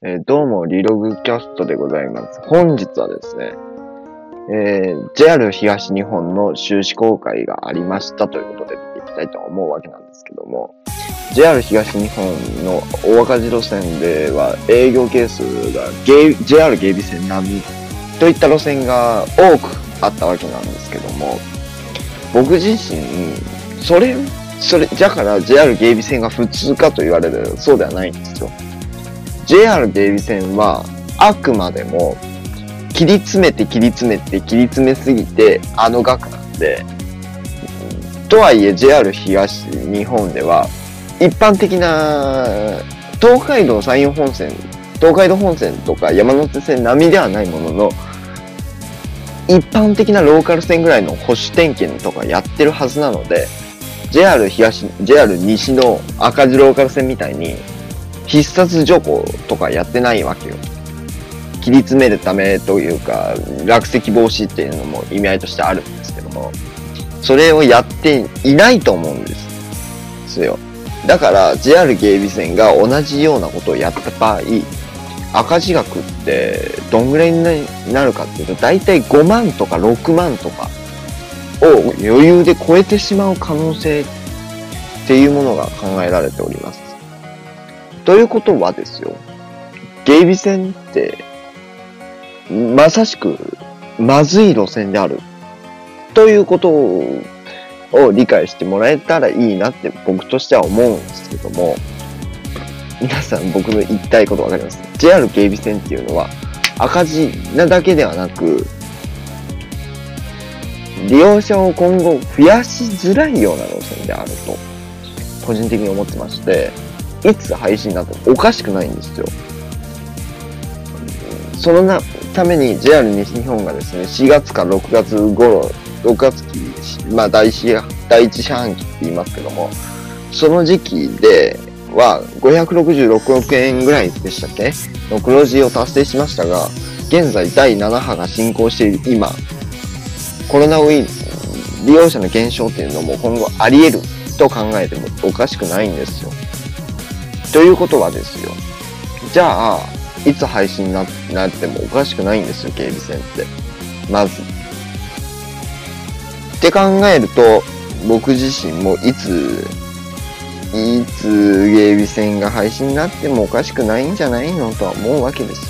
えーどうも、リログキャストでございます。本日はですね、えー JR 東日本の収支公開がありましたということで見ていきたいと思うわけなんですけども、JR 東日本の大赤字路線では営業係数が JR 芸備線並みといった路線が多くあったわけなんですけども、僕自身、それ、それ、だから JR 芸備線が普通かと言われるそうではないんですよ。JR 芸備線はあくまでも切り詰めて切り詰めて切り詰めすぎてあの額なんで、とはいえ JR 東日本では一般的な東海道山陽本線、東海道本線とか山手線並みではないものの、一般的なローカル線ぐらいの保守点検とかやってるはずなので、JR 東、JR 西の赤字ローカル線みたいに必殺除行とかやってないわけよ。切り詰めるためというか、落石防止っていうのも意味合いとしてあるんですけども、それをやっていないと思うんですよ。だから JR 芸備線が同じようなことをやった場合、赤字額ってどんぐらいになるかっていうと、だいたい5万とか6万とかを余裕で超えてしまう可能性っていうものが考えられております。ということはですよ、芸備線って、まさしく、まずい路線である。ということを理解してもらえたらいいなって僕としては思うんですけども、皆さん僕の言いたいことわかります ?JR 芸備線っていうのは赤字なだけではなく、利用者を今後増やしづらいような路線であると、個人的に思ってまして、いつ配信なってもおかしくないんですよ。そのなために JR 西日本がですね、4月か6月頃、6月期、まあ第一第一四半期って言いますけども、その時期では566億円ぐらいでしたっけ？の黒字を達成しましたが、現在第7波が進行している今、コロナウイルス、利用者の減少っていうのも今後あり得ると考えてもおかしくないんですよ。ということはですよ。じゃあ、いつ配信にななってもおかしくないんですよ、芸備線って。まず。って考えると、僕自身もいつ、いつ芸備線が配信になってもおかしくないんじゃないのとは思うわけです。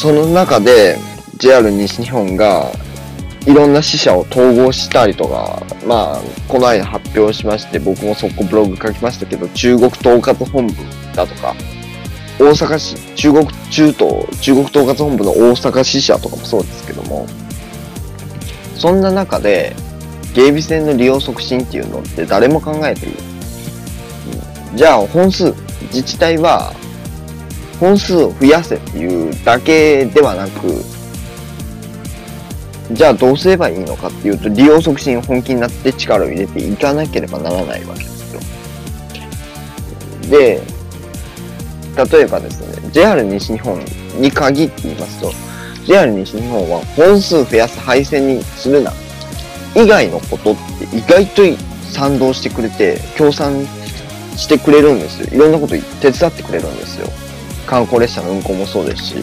その中で、JR 西日本がいろんな支社を統合したりとか、まあ、この間発表しまして、僕もそこブログ書きましたけど、中国統括本部だとか、大阪市、中国、中東、中国統括本部の大阪支社とかもそうですけども、そんな中で、芸備線の利用促進っていうのって誰も考えてる。じゃあ、本数、自治体は、本数を増やせっていうだけではなく、じゃあどうすればいいのかっていうと、利用促進本気になって力を入れていかなければならないわけですよ。で、例えばですね、JR 西日本に限って言いますと、JR 西日本は本数増やす配線にするな、以外のことって意外と賛同してくれて、協賛してくれるんですよ。いろんなこと手伝ってくれるんですよ。観光列車の運行もそうですし、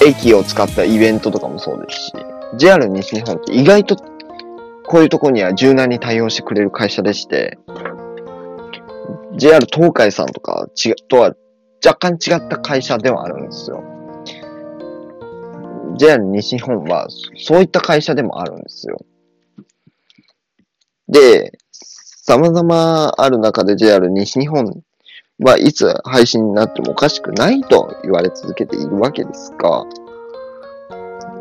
駅を使ったイベントとかもそうですし、JR 西日本って意外とこういうとこには柔軟に対応してくれる会社でして、JR 東海さんとかちとは若干違った会社ではあるんですよ。JR 西日本はそういった会社でもあるんですよ。で、様々ある中で JR 西日本はいつ配信になってもおかしくないと言われ続けているわけですが、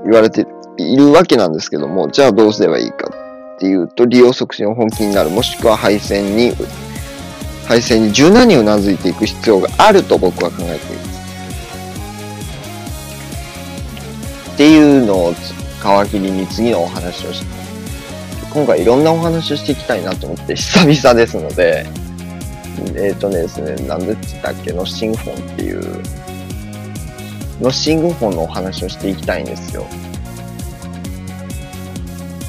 言われているわけなんですけども、じゃあどうすればいいかっていうと、利用促進を本気になる、もしくは配線に、配線に柔軟にうなずいていく必要があると僕は考えています。っていうのを皮切りに次のお話をして、今回いろんなお話をしていきたいなと思って久々ですので、えっ、とねですね、なんでったっけ、ノッシングフォンっていう、ノッシングフォンのお話をしていきたいんですよ。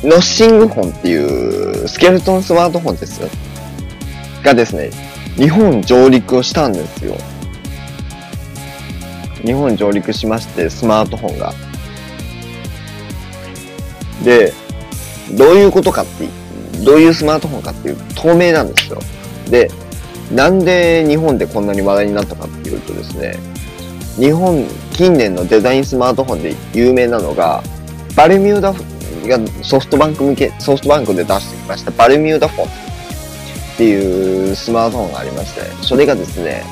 ノッシングフォンっていうスケルトンスマートフォンです。がですね、日本上陸をしたんですよ。日本上陸しまして、スマートフォンが。で、どういうことかってどういうスマートフォンかっていう透明なんですよ。で、なんで日本でこんなに話題になったかっていうとですね、日本、近年のデザインスマートフォンで有名なのが、バルミューダがソフトバンク向け、ソフトバンクで出してきました。バルミューダフォンっていうスマートフォンがありまして、それがですね、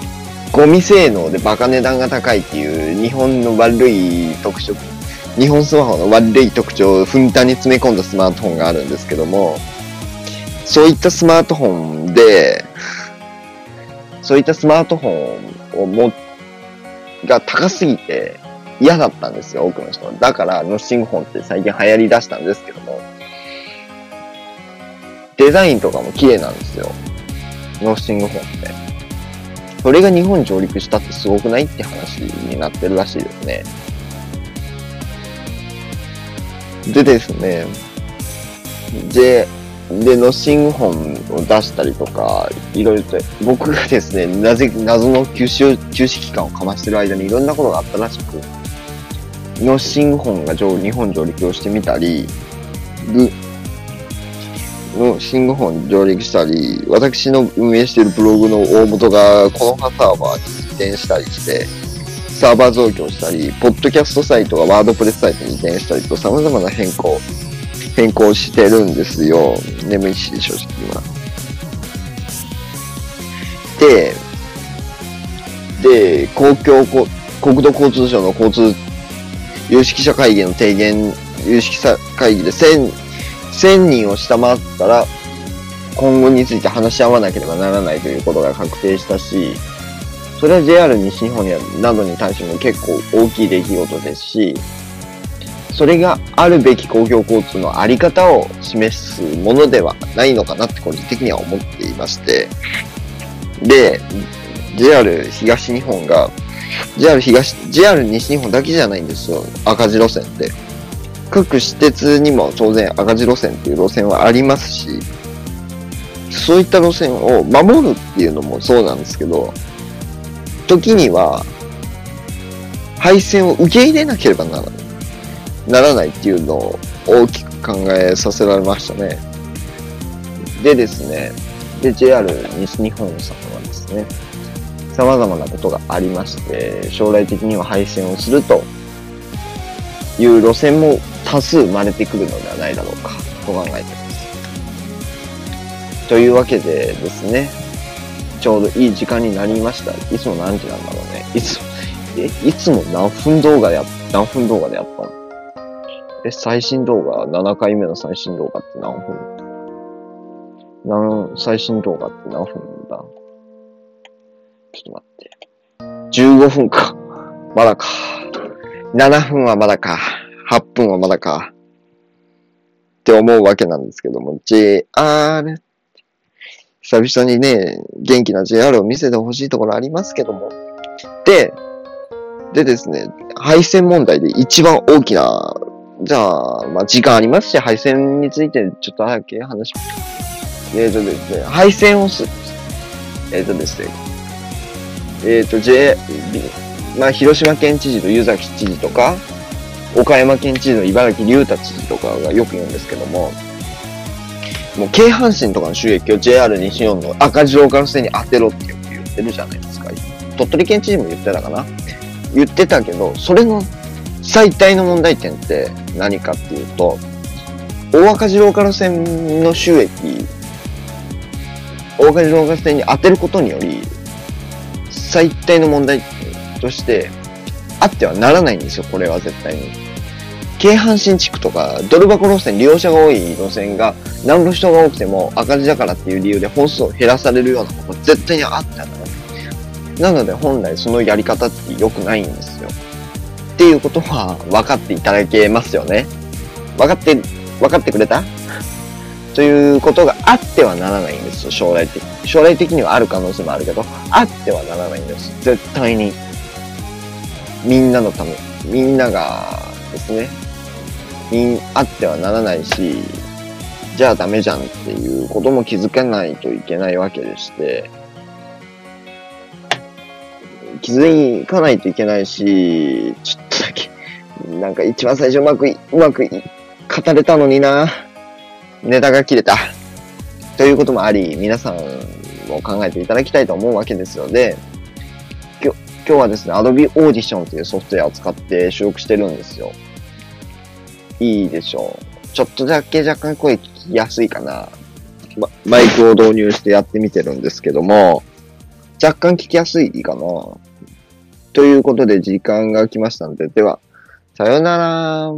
ゴミ性能でバカ値段が高いっていう日本の悪い特徴、日本スマホの悪い特徴をふんだんに詰め込んだスマートフォンがあるんですけども、そういったスマートフォンで、そういったスマートフォンをも、が高すぎて嫌だったんですよ、多くの人は。だから、ノッシングフォンって最近流行り出したんですけども、デザインとかも綺麗なんですよ。ノッシングフォンって。それが日本上陸したってすごくないって話になってるらしいですね。でですね、で、で、ノッシング本を出したりとか、いろいろと、僕がですね、なぜ、謎の休止休止期間をかましてる間にいろんなことがあったらしく、ノッシング本が上日本上陸をしてみたり、グ、のシング本上陸したり、私の運営しているブログの大元がこの葉サーバーに移転したりして、サーバー増強したり、ポッドキャストサイトがワードプレスサイトに移転したりと様々な変更変更してるんですよ。眠いし、正直今。で、で、公共、国土交通省の交通有識者会議の提言、有識者会議で1000、1000人を下回ったら、今後について話し合わなければならないということが確定したし、それは JR 西日本やなどに対しても結構大きい出来事ですし、それがあるべき公共交通のあり方を示すものではないのかなって個人的には思っていまして、で、JR 東日本が、JR 東、JR 西日本だけじゃないんですよ、赤字路線って。各私鉄にも当然赤字路線っていう路線はありますし、そういった路線を守るっていうのもそうなんですけど、時には、配線を受け入れなければならない。ならないっていうのを大きく考えさせられましたね。でですね、で、JR 西日本さんはですね、様々なことがありまして、将来的には廃線をするという路線も多数生まれてくるのではないだろうか、と考えています。というわけでですね、ちょうどいい時間になりました。いつも何時なんだろうね。いつも、え、いつも何分動画でや、何分動画でやったの？え、最新動画、7回目の最新動画って何分？何、最新動画って何分だ？ちょっと待って。15分か。まだか。7分はまだか。8分はまだか。って思うわけなんですけども、JR、久々にね、元気な JR を見せてほしいところありますけども。で、でですね、配線問題で一番大きなじゃあ、まあ、時間ありますし、配線についてちょっと早く話します。えっ、ー、とですね、配線をす、えっ、ー、とですね、えっ、ー、と、J、まあ、広島県知事と湯崎知事とか、岡山県知事の茨城龍太知事とかがよく言うんですけども、もう京阪神とかの収益を JR 西日本の赤字ローカル線に当てろって言ってるじゃないですか。鳥取県知事も言ってたかな？言ってたけど、それの最大の問題点って何かっていうと、大赤字ローカル線の収益、大赤字ローカル線に当てることにより、最大の問題として、あってはならないんですよ、これは絶対に。京阪神地区とか、ドル箱路線、利用者が多い路線が、何の人が多くても赤字だからっていう理由で本数を減らされるようなこと絶対にあってはならない。なので本来そのやり方って良くないんですよ。っていうことは分かっていただけますよね。分かって、分かってくれた？ということがあってはならないんですよ、将来的。将来的にはある可能性もあるけど、あってはならないんです。絶対に。みんなのため、みんながですね、みん、あってはならないし、じゃあダメじゃんっていうことも気づかないといけないわけでして、気づかないといけないし、ちょっとだけ、なんか一番最初うまく、うまくい語れたのにな。ネタが切れた。ということもあり、皆さんも考えていただきたいと思うわけですので、今日はですね、Adobe Audition というソフトウェアを使って収録してるんですよ。いいでしょう。ちょっとだけ若干声聞きやすいかな。ま、マイクを導入してやってみてるんですけども、若干聞きやすいかな。ということで時間が来ましたので、では、さようなら。